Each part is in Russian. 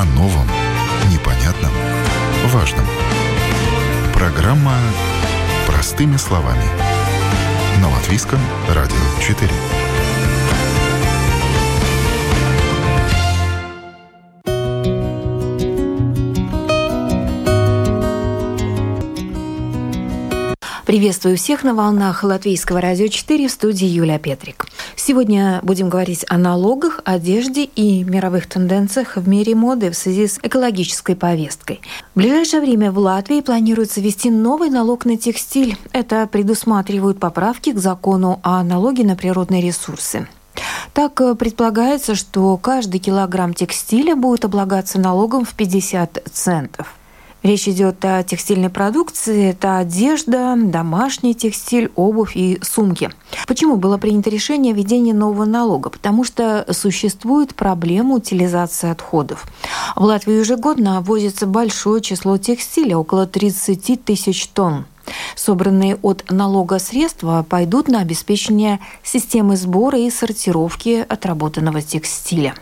О новом, непонятном, важном. Программа «Простыми словами». На Латвийском радио 4. Приветствую всех на волнах Латвийского радио 4 в студии Юлия Петрик. Сегодня будем говорить о налогах, одежде и мировых тенденциях в мире моды в связи с экологической повесткой. В ближайшее время в Латвии планируется ввести новый налог на текстиль. Это предусматривают поправки к закону о налоге на природные ресурсы. Так э, предполагается, что каждый килограмм текстиля будет облагаться налогом в 50 центов. Речь идет о текстильной продукции, это одежда, домашний текстиль, обувь и сумки. Почему было принято решение о введении нового налога? Потому что существует проблема утилизации отходов. В Латвии ежегодно возится большое число текстиля, около 30 тысяч тонн. Собранные от налога средства пойдут на обеспечение системы сбора и сортировки отработанного текстиля.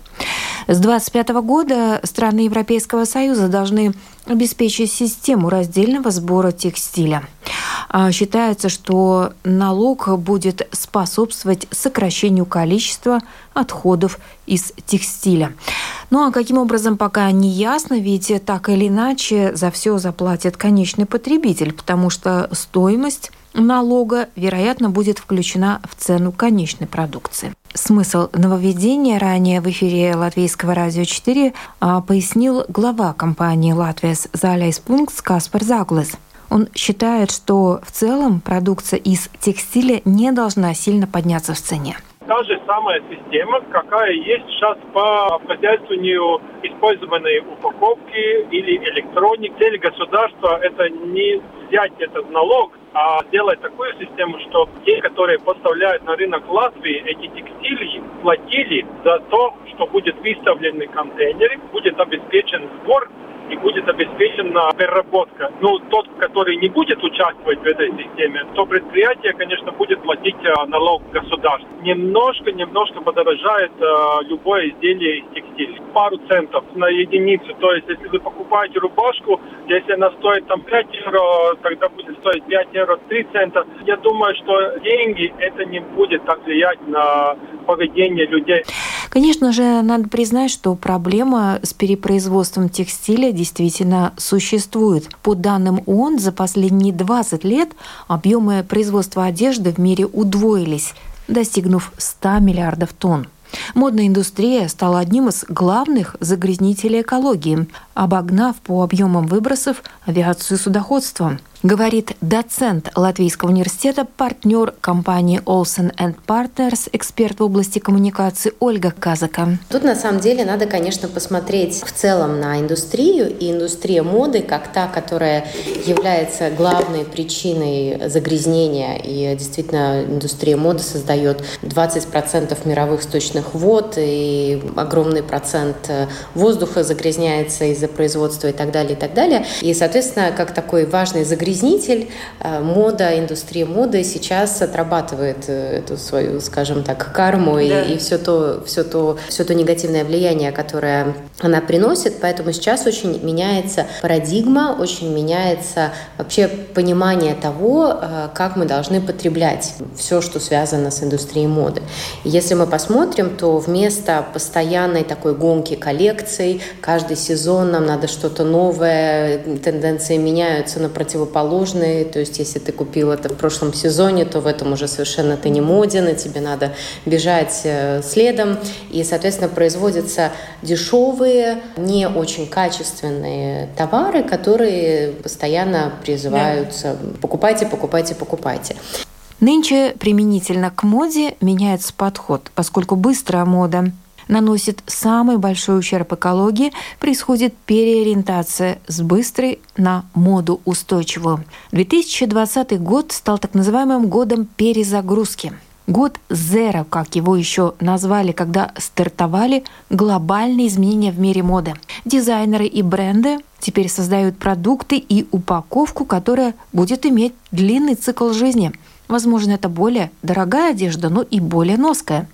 С 2025 года страны Европейского Союза должны обеспечить систему раздельного сбора текстиля. А, считается, что налог будет способствовать сокращению количества отходов из текстиля. Ну а каким образом пока не ясно, ведь так или иначе за все заплатит конечный потребитель, потому что стоимость налога, вероятно, будет включена в цену конечной продукции. Смысл нововведения ранее в эфире Латвийского радио 4 а, пояснил глава компании «Латвияс Заляйспункт» Каспар Заглес. Он считает, что в целом продукция из текстиля не должна сильно подняться в цене та же самая система, какая есть сейчас по обхозяйствованию использованной упаковки или электроник. Цель государства – это не взять этот налог, а сделать такую систему, что те, которые поставляют на рынок Латвии, эти текстили платили за то, что будет выставлены контейнеры, будет обеспечен сбор и будет обеспечена переработка. Ну, тот, который не будет участвовать в этой системе, то предприятие, конечно, будет платить э, налог государству. Немножко, немножко подорожает э, любое изделие из текстиля. Пару центов на единицу. То есть, если вы покупаете рубашку, если она стоит там 5 евро, тогда будет стоить 5 евро 3 цента. Я думаю, что деньги это не будет так влиять на поведение людей. Конечно же, надо признать, что проблема с перепроизводством текстиля действительно существует. По данным ООН, за последние 20 лет объемы производства одежды в мире удвоились, достигнув 100 миллиардов тонн. Модная индустрия стала одним из главных загрязнителей экологии, обогнав по объемам выбросов авиацию судоходство говорит доцент Латвийского университета, партнер компании Olsen Partners, эксперт в области коммуникации Ольга Казака. Тут на самом деле надо, конечно, посмотреть в целом на индустрию и индустрия моды как та, которая является главной причиной загрязнения. И действительно, индустрия моды создает 20% мировых сточных вод и огромный процент воздуха загрязняется из-за производства и так далее, и так далее. И, соответственно, как такой важный загрязнитель загрязнитель. Э, мода, индустрия моды сейчас отрабатывает э, эту свою, скажем так, карму да. и, и все то, все то, все то негативное влияние, которое она приносит. Поэтому сейчас очень меняется парадигма, очень меняется вообще понимание того, э, как мы должны потреблять все, что связано с индустрией моды. если мы посмотрим, то вместо постоянной такой гонки коллекций, каждый сезон нам надо что-то новое, тенденции меняются на противоположные. То есть, если ты купил это в прошлом сезоне, то в этом уже совершенно ты не моден, и тебе надо бежать э, следом. И, соответственно, производятся дешевые, не очень качественные товары, которые постоянно призываются да. покупайте, покупайте, покупайте. Нынче применительно к моде меняется подход, поскольку быстрая мода наносит самый большой ущерб экологии, происходит переориентация с быстрой на моду устойчивую. 2020 год стал так называемым годом перезагрузки. Год Zero, как его еще назвали, когда стартовали глобальные изменения в мире моды. Дизайнеры и бренды теперь создают продукты и упаковку, которая будет иметь длинный цикл жизни – Возможно, это более дорогая одежда, но и более ноская.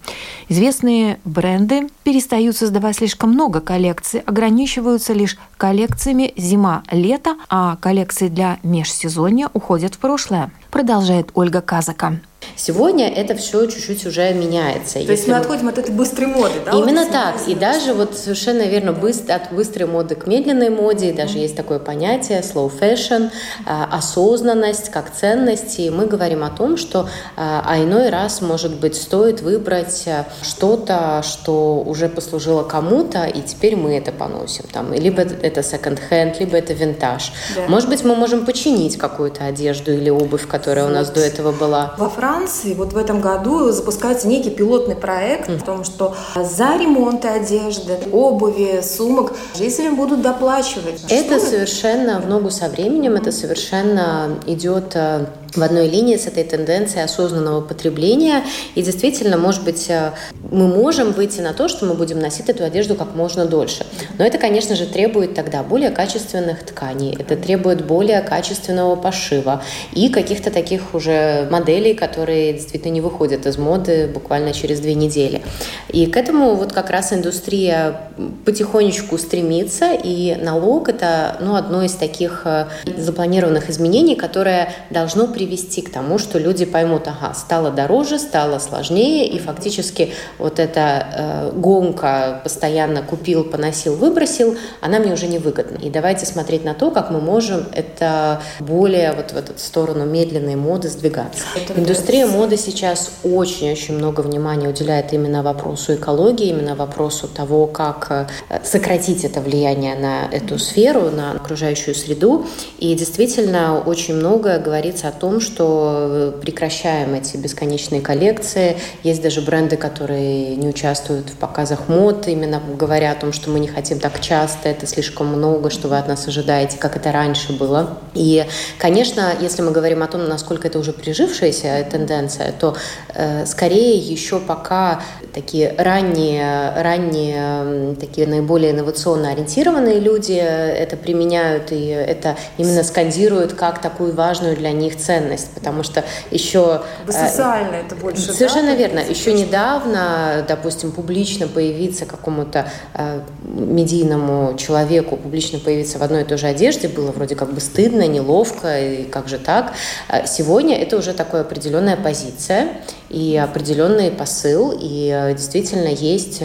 Известные бренды перестают создавать слишком много коллекций, ограничиваются лишь коллекциями зима-лето, а коллекции для межсезонья уходят в прошлое, продолжает Ольга Казака. Сегодня это все чуть-чуть уже меняется. То Если есть мы отходим от этой быстрой моды, да? Именно вот так. И даже вот совершенно верно, быстро, от быстрой моды к медленной моде, даже mm-hmm. есть такое понятие slow fashion, а, осознанность как ценность. И мы говорим о том, что а, а иной раз, может быть, стоит выбрать а, что-то, что уже послужило кому-то, и теперь мы это поносим. Там, либо это second-hand, либо это винтаж. Да. Может быть, мы можем починить какую-то одежду или обувь, которая вот. у нас до этого была. Во Франции Франции вот в этом году запускается некий пилотный проект mm. о том, что за ремонт одежды, обуви, сумок жители будут доплачивать. Это что совершенно в ногу со временем, это совершенно идет э, в одной линии с этой тенденцией осознанного потребления. И действительно, может быть, э, мы можем выйти на то, что мы будем носить эту одежду как можно дольше. Но это, конечно же, требует тогда более качественных тканей, это требует более качественного пошива и каких-то таких уже моделей, которые действительно не выходят из моды буквально через две недели. И к этому вот как раз индустрия потихонечку стремится, и налог – это ну, одно из таких э, запланированных изменений, которое должно при привести к тому, что люди поймут, ага, стало дороже, стало сложнее, и фактически вот эта э, гонка постоянно купил, поносил, выбросил, она мне уже не выгодна. И давайте смотреть на то, как мы можем это более вот в эту сторону медленной моды сдвигаться. Это Индустрия моды сейчас очень-очень много внимания уделяет именно вопросу экологии, именно вопросу того, как э, сократить это влияние на эту сферу, на окружающую среду. И действительно очень много говорится о том, том, что прекращаем эти бесконечные коллекции. Есть даже бренды, которые не участвуют в показах мод, именно говоря о том, что мы не хотим так часто, это слишком много, что вы от нас ожидаете, как это раньше было. И, конечно, если мы говорим о том, насколько это уже прижившаяся тенденция, то э, скорее еще пока такие ранние, ранние, такие наиболее инновационно ориентированные люди это применяют и это именно скандируют как такую важную для них ценность ценность, потому что еще... Э, социально это больше, Совершенно да? верно. Еще недавно, допустим, публично появиться какому-то э, медийному человеку, публично появиться в одной и той же одежде было вроде как бы стыдно, неловко, и как же так. Э, сегодня это уже такая определенная позиция, и определенный посыл, и действительно есть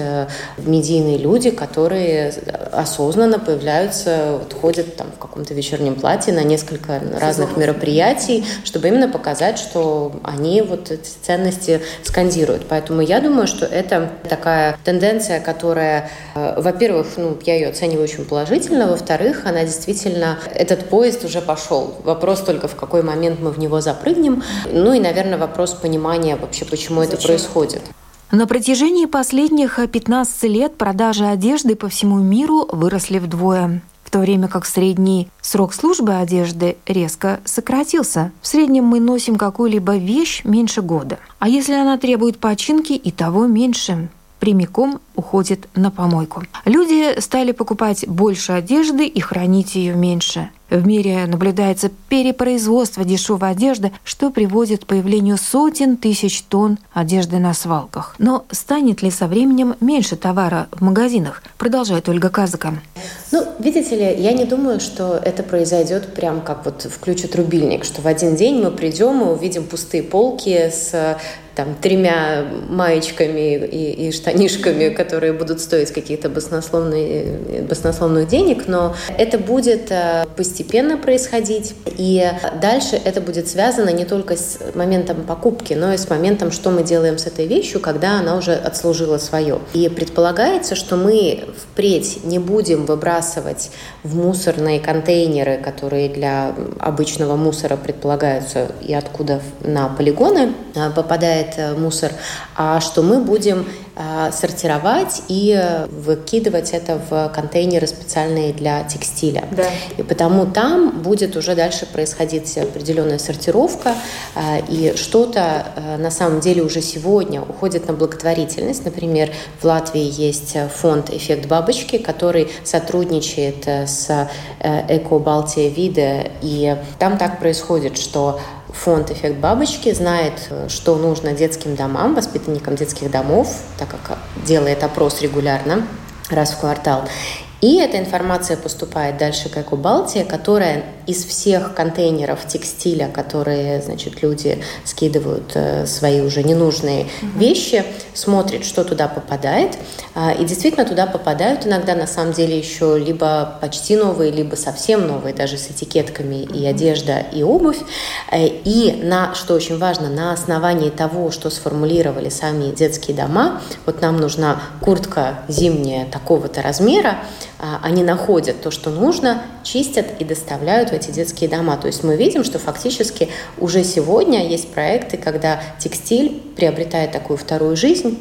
медийные люди, которые осознанно появляются, вот, ходят там в каком-то вечернем платье на несколько разных мероприятий, чтобы именно показать, что они вот эти ценности скандируют. Поэтому я думаю, что это такая тенденция, которая, э, во-первых, ну, я ее оцениваю очень положительно, во-вторых, она действительно, этот поезд уже пошел. Вопрос только, в какой момент мы в него запрыгнем. Ну и, наверное, вопрос понимания вообще вообще, почему Зачем? это происходит. На протяжении последних 15 лет продажи одежды по всему миру выросли вдвое, в то время как средний срок службы одежды резко сократился. В среднем мы носим какую-либо вещь меньше года. А если она требует починки, и того меньше прямиком уходит на помойку. Люди стали покупать больше одежды и хранить ее меньше. В мире наблюдается перепроизводство дешевой одежды, что приводит к появлению сотен тысяч тонн одежды на свалках. Но станет ли со временем меньше товара в магазинах? Продолжает Ольга Казака. Ну, видите ли, я не думаю, что это произойдет прям как вот включат рубильник, что в один день мы придем и увидим пустые полки с там, тремя маечками и, и штанишками, которые будут стоить каких-то баснословных, баснословных денег, но это будет э, постепенно происходить, и дальше это будет связано не только с моментом покупки, но и с моментом, что мы делаем с этой вещью, когда она уже отслужила свое. И предполагается, что мы впредь не будем выбрасывать в мусорные контейнеры, которые для обычного мусора предполагаются и откуда на полигоны э, попадает э, мусор, а что мы будем а, сортировать и выкидывать это в контейнеры специальные для текстиля. Да. И потому там будет уже дальше происходить определенная сортировка, а, и что-то на самом деле уже сегодня уходит на благотворительность. Например, в Латвии есть фонд «Эффект бабочки», который сотрудничает с Эко Балтия Виде, и там так происходит, что фонд «Эффект бабочки», знает, что нужно детским домам, воспитанникам детских домов, так как делает опрос регулярно раз в квартал. И эта информация поступает дальше к Экобалтии, которая из всех контейнеров текстиля, которые, значит, люди скидывают э, свои уже ненужные угу. вещи, смотрит, что туда попадает. А, и действительно туда попадают иногда, на самом деле, еще либо почти новые, либо совсем новые, даже с этикетками и одежда, и обувь. Э, и на, что очень важно, на основании того, что сформулировали сами детские дома, вот нам нужна куртка зимняя такого-то размера, а, они находят то, что нужно, чистят и доставляют в эти детские дома. То есть мы видим, что фактически уже сегодня есть проекты, когда текстиль приобретает такую вторую жизнь,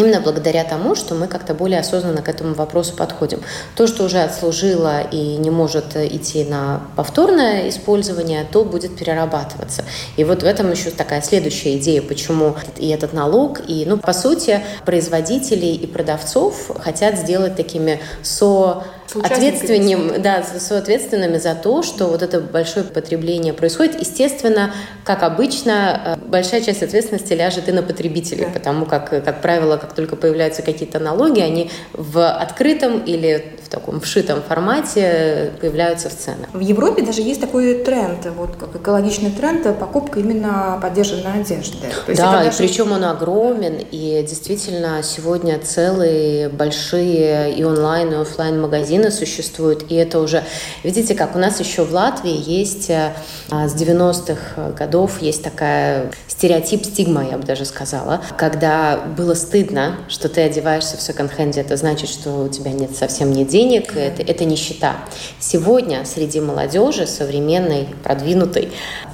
Именно благодаря тому, что мы как-то более осознанно к этому вопросу подходим. То, что уже отслужило и не может идти на повторное использование, то будет перерабатываться. И вот в этом еще такая следующая идея, почему и этот налог, и, ну, по сути, производителей и продавцов хотят сделать такими со ответственным, да, соответственными за то, что вот это большое потребление происходит. Естественно, как обычно, э, большая часть ответственности ляжет и на потребителей, да. потому как, как правило, как только появляются какие-то налоги, они в открытом или в таком вшитом формате появляются в ценах. В Европе даже есть такой тренд, вот как экологичный тренд, покупка именно поддержанной одежды. То да, даже... и причем он огромен, и действительно сегодня целые большие и онлайн, и офлайн магазины магазины существуют, и это уже, видите, как у нас еще в Латвии есть э, а, с 90-х годов есть такая стереотип, стигма, я бы даже сказала, когда было стыдно, что ты одеваешься в секонд-хенде, это значит, что у тебя нет совсем нет денег, это, это нищета. Сегодня среди молодежи, современной, продвинутой,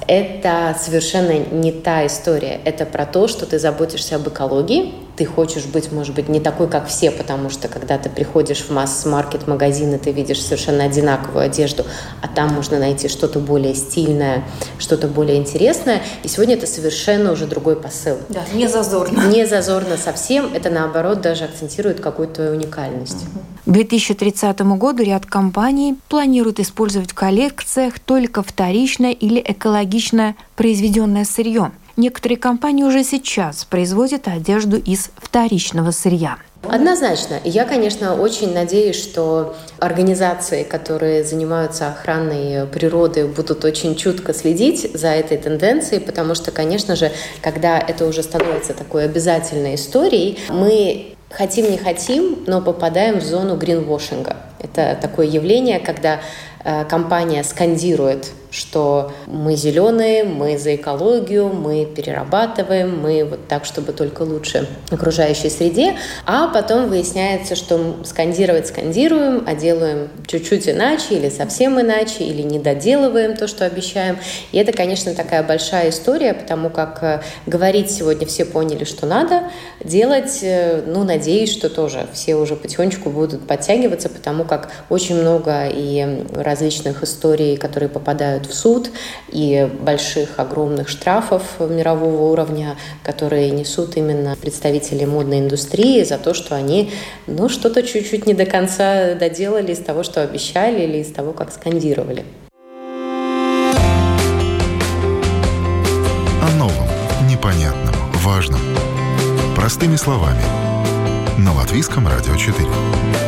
это совершенно не та история. Это про то, что ты заботишься об экологии, ты хочешь быть, может быть, не такой, как все, потому что когда ты приходишь в масс-маркет магазин, и ты видишь совершенно одинаковую одежду, а там можно найти что-то более стильное, что-то более интересное. И сегодня это совершенно уже другой посыл. Да, не зазорно. Не зазорно совсем. Это, наоборот, даже акцентирует какую-то твою уникальность. К 2030 году ряд компаний планирует использовать в коллекциях только вторичное или экологично произведенное сырье – Некоторые компании уже сейчас производят одежду из вторичного сырья. Однозначно. Я, конечно, очень надеюсь, что организации, которые занимаются охраной природы, будут очень чутко следить за этой тенденцией, потому что, конечно же, когда это уже становится такой обязательной историей, мы хотим не хотим, но попадаем в зону гринвошинга. Это такое явление, когда э, компания скандирует что мы зеленые, мы за экологию, мы перерабатываем, мы вот так, чтобы только лучше окружающей среде, а потом выясняется, что скандировать скандируем, а делаем чуть-чуть иначе или совсем иначе, или не доделываем то, что обещаем. И это, конечно, такая большая история, потому как э, говорить сегодня все поняли, что надо, делать, э, ну, надеюсь, что тоже все уже потихонечку будут подтягиваться, потому как очень много и различных историй, которые попадают в суд, и больших, огромных штрафов мирового уровня, которые несут именно представители модной индустрии за то, что они ну, что-то чуть-чуть не до конца доделали из того, что обещали, или из того, как скандировали. О новом, непонятном, важном. Простыми словами. На Латвийском радио 4.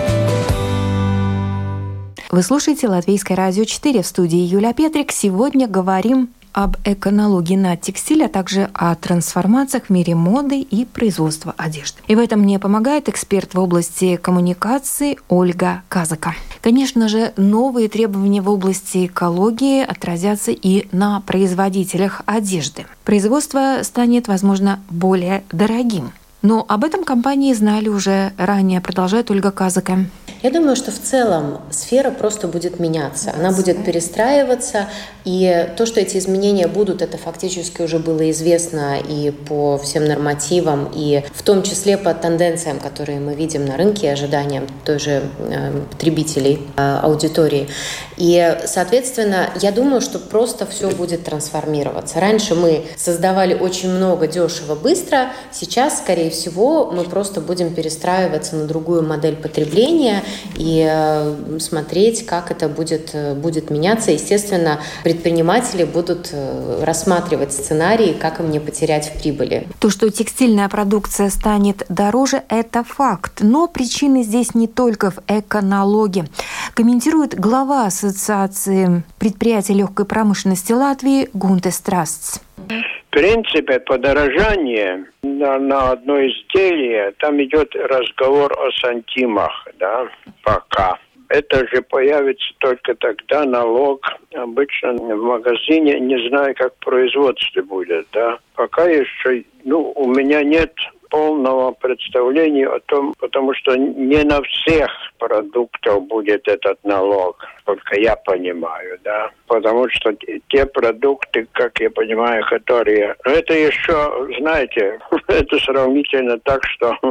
Вы слушаете Латвийское радио 4 в студии Юля Петрик. Сегодня говорим об эконологии на текстиль, а также о трансформациях в мире моды и производства одежды. И в этом мне помогает эксперт в области коммуникации Ольга Казака. Конечно же, новые требования в области экологии отразятся и на производителях одежды. Производство станет, возможно, более дорогим. Но об этом компании знали уже ранее, продолжает Ольга Казака. Я думаю, что в целом сфера просто будет меняться, она будет перестраиваться, и то, что эти изменения будут, это фактически уже было известно и по всем нормативам, и в том числе по тенденциям, которые мы видим на рынке, и ожиданиям той же э, потребителей, э, аудитории. И, соответственно, я думаю, что просто все будет трансформироваться. Раньше мы создавали очень много дешево, быстро, сейчас, скорее всего, мы просто будем перестраиваться на другую модель потребления, и э, смотреть, как это будет, э, будет меняться. Естественно, предприниматели будут рассматривать сценарии, как им не потерять в прибыли. То, что текстильная продукция станет дороже, это факт. Но причины здесь не только в эконалоге. Комментирует глава Ассоциации предприятий легкой промышленности Латвии Гунте Страстс. В принципе, подорожание на, на одно изделие, там идет разговор о сантимах, да, пока. Это же появится только тогда налог. Обычно в магазине не знаю, как производство будет, да. Пока еще, ну, у меня нет полного представления о том, потому что не на всех продуктов будет этот налог, только я понимаю, да. Потому что те продукты, как я понимаю, которые... Это еще, знаете, это сравнительно так, что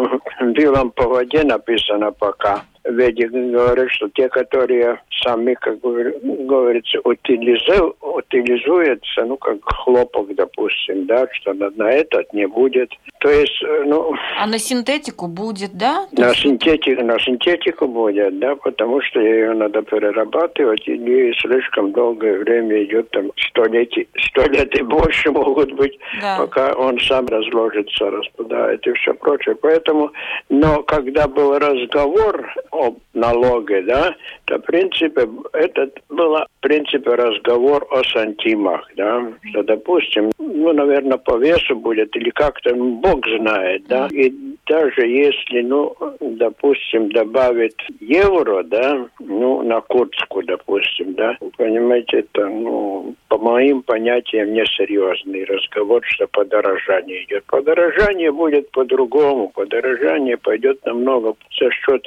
в по воде написано пока ведь говорят, что те, которые сами, как говорится, утилизу, утилизуются, ну, как хлопок, допустим, да, что на, на этот не будет. То есть, э, ну... А на синтетику будет, да? На синтетику, на синтетику будет, да, потому что ее надо перерабатывать, и слишком долгое время идет, там, сто лет, сто лет и больше могут быть, да. пока он сам разложится, распадает и все прочее. Поэтому, но когда был разговор о налоге, да, то, в принципе, это был, в принципе, разговор о сантимах, да, что, допустим, ну, наверное, по весу будет, или как-то, ну, Бог знает, да, и даже если, ну, допустим, добавить евро, да, ну, на куртку, допустим, да, понимаете, это, ну, по моим понятиям, несерьезный разговор, что подорожание идет. Подорожание будет по-другому, подорожание пойдет намного за счет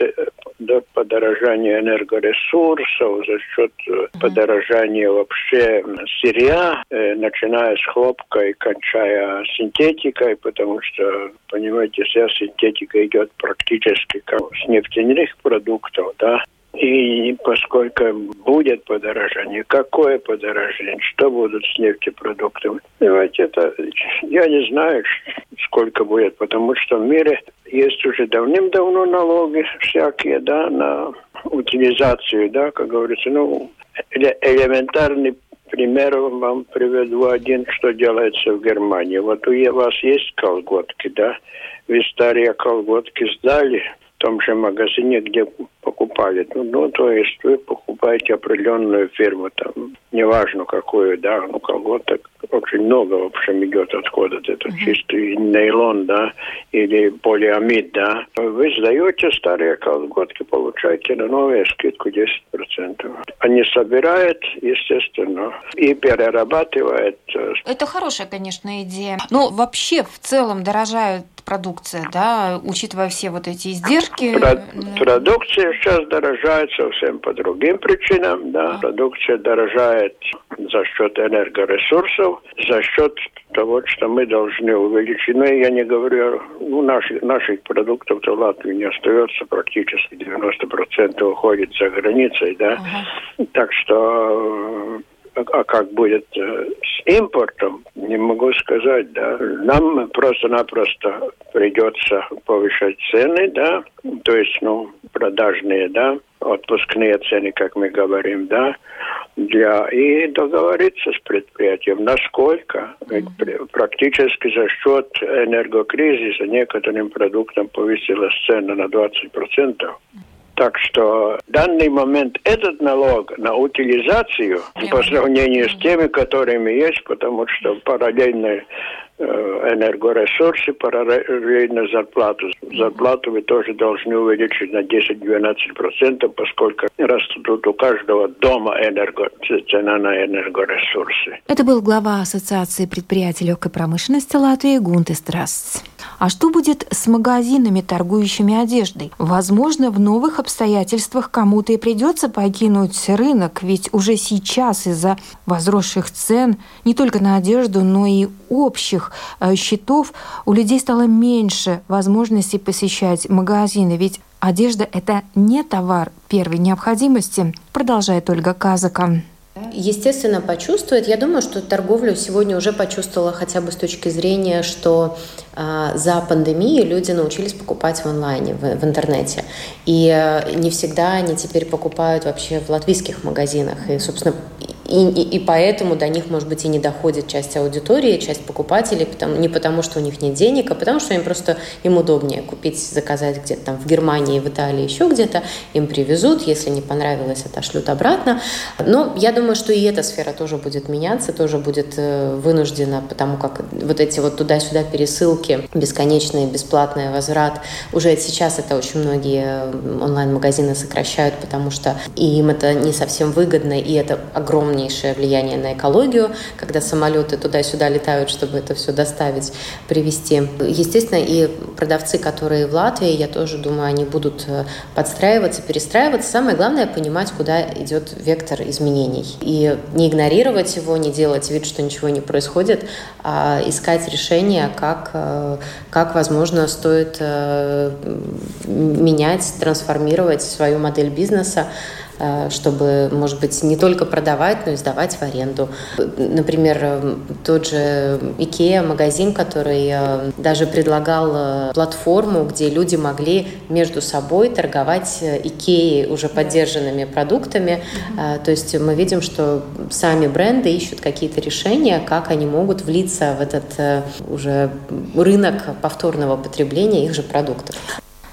до подорожания энергоресурсов, за счет э, подорожания вообще сырья, э, начиная с хлопка и кончая синтетикой, потому что, понимаете, вся синтетика идет практически как с нефтяных продуктов, да, и поскольку будет подорожание, какое подорожание, что будут с нефтепродуктами, давайте это, я не знаю, сколько будет, потому что в мире есть уже давным-давно налоги всякие, да, на утилизацию, да, как говорится, ну, элементарный пример вам приведу один, что делается в Германии. Вот у вас есть колготки, да, вы старые колготки сдали, том же магазине, где покупали. Ну, ну, то есть вы покупаете определенную фирму, там, неважно какую, да, ну, кого-то очень много, в общем, идет отхода. Это uh-huh. чистый нейлон, да, или полиамид, да. Вы сдаете старые колготки, получаете на новые скидку 10%. Они собирают, естественно, и перерабатывают. Э, Это хорошая, конечно, идея. Но вообще в целом дорожают продукция, да, учитывая все вот эти издержки? Продукция сейчас дорожает совсем по другим причинам, да. Продукция дорожает за счет энергоресурсов, за счет того, что мы должны увеличить. Но я не говорю, ну, наших, наших продуктов в Латвии не остается практически 90% уходит за границей, да. Uh-huh. Так что а как будет э, с импортом, не могу сказать, да. Нам просто-напросто придется повышать цены, да, то есть, ну, продажные, да, отпускные цены, как мы говорим, да, для и договориться с предприятием, насколько mm-hmm. практически за счет энергокризиса некоторым продуктам повысилась цена на 20%. Mm-hmm. Так что в данный момент этот налог на утилизацию по сравнению с теми, которыми есть, потому что параллельно энергоресурсы, параллельно зарплату. Зарплату вы тоже должны увеличить на 10-12%, поскольку растут у каждого дома энерго, цена на энергоресурсы. Это был глава Ассоциации предприятий легкой промышленности Латвии Гунтес Страсс. А что будет с магазинами, торгующими одеждой? Возможно, в новых обстоятельствах кому-то и придется покинуть рынок, ведь уже сейчас из-за возросших цен не только на одежду, но и общих Э, счетов у людей стало меньше возможностей посещать магазины, ведь одежда – это не товар первой необходимости, продолжает Ольга Казака. естественно, почувствует. Я думаю, что торговлю сегодня уже почувствовала хотя бы с точки зрения, что э, за пандемией люди научились покупать в онлайне, в, в интернете. И э, не всегда они теперь покупают вообще в латвийских магазинах. И, собственно, и, и, и поэтому до них, может быть, и не доходит часть аудитории, часть покупателей, потому, не потому, что у них нет денег, а потому, что им просто им удобнее купить, заказать где-то там в Германии, в Италии, еще где-то, им привезут, если не понравилось, отошлют обратно. Но я думаю, что и эта сфера тоже будет меняться, тоже будет э, вынуждена, потому как вот эти вот туда-сюда пересылки, бесконечные, бесплатный возврат, уже сейчас это очень многие онлайн-магазины сокращают, потому что им это не совсем выгодно, и это огромный огромнейшее влияние на экологию, когда самолеты туда-сюда летают, чтобы это все доставить, привезти. Естественно, и продавцы, которые в Латвии, я тоже думаю, они будут э, подстраиваться, перестраиваться. Самое главное – понимать, куда идет вектор изменений. И не игнорировать его, не делать вид, что ничего не происходит, а искать решения, как, э, как возможно, стоит э, менять, трансформировать свою модель бизнеса, чтобы, может быть, не только продавать, но и сдавать в аренду. Например, э, тот же Икеа, магазин, который э, даже предлагал платформу, где люди могли между собой торговать Икеей уже поддержанными продуктами. То есть мы видим, что сами бренды ищут какие-то решения, как они могут влиться в этот уже рынок повторного потребления их же продуктов.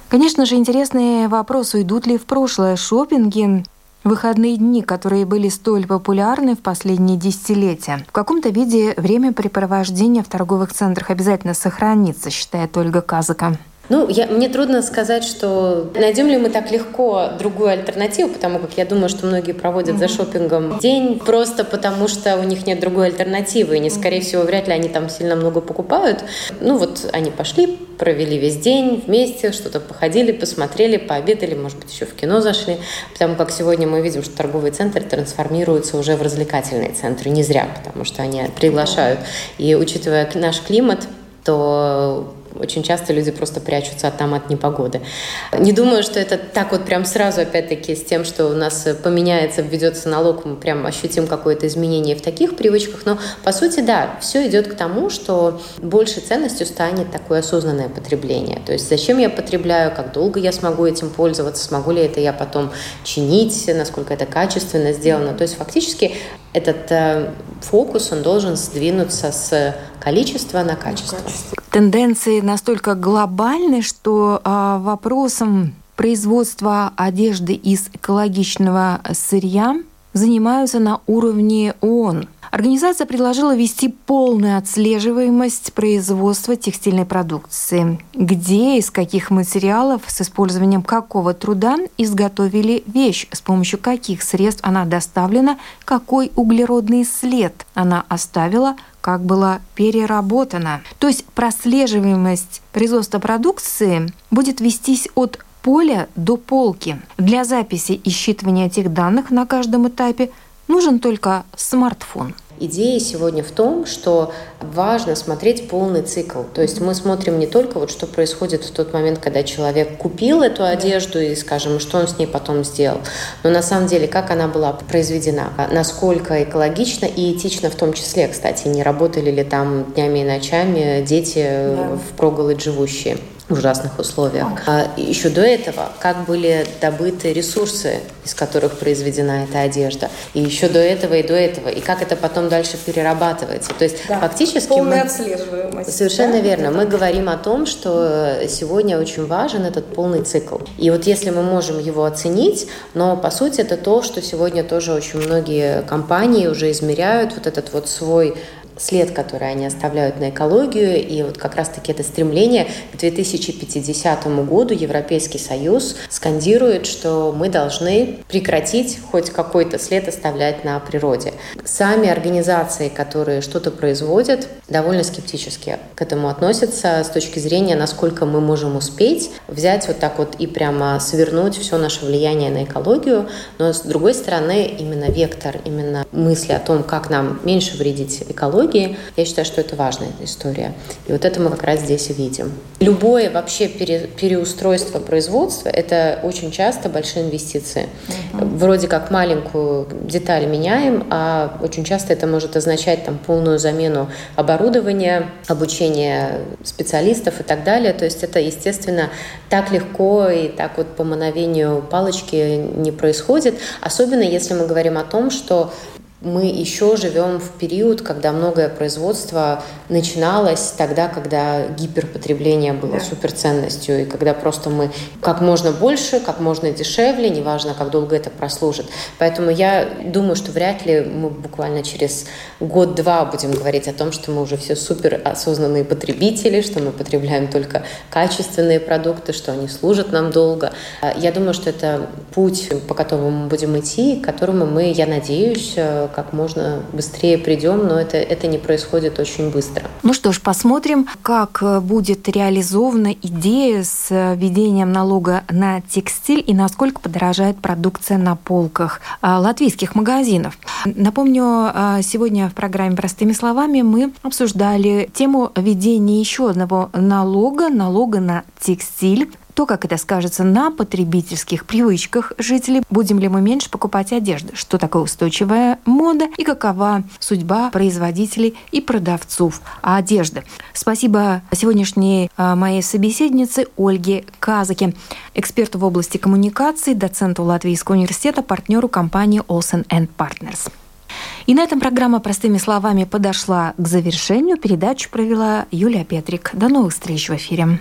Конечно же, интересный вопрос, уйдут ли в прошлое шопинги выходные дни, которые были столь популярны в последние десятилетия. В каком-то виде времяпрепровождение в торговых центрах обязательно сохранится, считает Ольга Казака. Ну, я, мне трудно сказать, что найдем ли мы так легко другую альтернативу, потому как я думаю, что многие проводят mm-hmm. за шопингом день просто потому, что у них нет другой альтернативы, и, не, скорее всего, вряд ли они там сильно много покупают. Ну, вот они пошли, провели весь день вместе, что-то походили, посмотрели, пообедали, может быть, еще в кино зашли, потому как сегодня мы видим, что торговые центры трансформируются уже в развлекательные центры, не зря, потому что они приглашают. И учитывая наш климат, то очень часто люди просто прячутся там от непогоды. Не думаю, что это так вот прям сразу, опять-таки, с тем, что у нас поменяется, введется налог, мы прям ощутим какое-то изменение в таких привычках. Но, по сути, да, все идет к тому, что большей ценностью станет такое осознанное потребление. То есть зачем я потребляю, как долго я смогу этим пользоваться, смогу ли это я потом чинить, насколько это качественно сделано. То есть фактически этот э, фокус, он должен сдвинуться с количества на качество. Тенденции настолько глобальны, что э, вопросом производства одежды из экологичного сырья занимаются на уровне ООН – Организация предложила вести полную отслеживаемость производства текстильной продукции, где, из каких материалов, с использованием какого труда изготовили вещь, с помощью каких средств она доставлена, какой углеродный след она оставила, как была переработана. То есть прослеживаемость производства продукции будет вестись от поля до полки. Для записи и считывания этих данных на каждом этапе – Нужен только смартфон. Идея сегодня в том, что важно смотреть полный цикл. То есть мы смотрим не только вот что происходит в тот момент, когда человек купил эту одежду и, скажем, что он с ней потом сделал, но на самом деле как она была произведена, насколько экологично и этично в том числе, кстати, не работали ли там днями и ночами дети да. в проголодь живущие ужасных условиях. А еще до этого, как были добыты ресурсы, из которых произведена эта одежда. И еще до этого и до этого. И как это потом дальше перерабатывается. То есть да. фактически... Полная мы... отслеживаемость. Совершенно да? верно. Мы говорим о том, что сегодня очень важен этот полный цикл. И вот если мы можем его оценить, но по сути это то, что сегодня тоже очень многие компании уже измеряют, вот этот вот свой след, который они оставляют на экологию, и вот как раз-таки это стремление к 2050 году Европейский Союз скандирует, что мы должны прекратить хоть какой-то след оставлять на природе. Сами организации, которые что-то производят, довольно скептически к этому относятся с точки зрения, насколько мы можем успеть взять вот так вот и прямо свернуть все наше влияние на экологию, но с другой стороны именно вектор, именно мысли о том, как нам меньше вредить экологии, технологии. Я считаю, что это важная история. И вот это мы как раз здесь и видим. Любое вообще пере, переустройство производства – это очень часто большие инвестиции. Uh-huh. Вроде как маленькую деталь меняем, а очень часто это может означать там полную замену оборудования, обучение специалистов и так далее. То есть это, естественно, так легко и так вот по мановению палочки не происходит, особенно если мы говорим о том, что мы еще живем в период, когда многое производство начиналось тогда, когда гиперпотребление было да. суперценностью, и когда просто мы как можно больше, как можно дешевле, неважно, как долго это прослужит. Поэтому я думаю, что вряд ли мы буквально через год-два будем говорить о том, что мы уже все супер осознанные потребители, что мы потребляем только качественные продукты, что они служат нам долго. Я думаю, что это путь, по которому мы будем идти, к которому мы, я надеюсь, как можно быстрее придем, но это, это не происходит очень быстро. Ну что ж, посмотрим, как будет реализована идея с введением налога на текстиль и насколько подорожает продукция на полках а, латвийских магазинов. Напомню, сегодня в программе «Простыми словами» мы обсуждали тему введения еще одного налога, налога на текстиль то, как это скажется на потребительских привычках жителей, будем ли мы меньше покупать одежды, что такое устойчивая мода и какова судьба производителей и продавцов одежды. Спасибо сегодняшней а, моей собеседнице Ольге Казаке, эксперту в области коммуникаций, доценту Латвийского университета, партнеру компании Olsen Partners. И на этом программа «Простыми словами» подошла к завершению. Передачу провела Юлия Петрик. До новых встреч в эфире.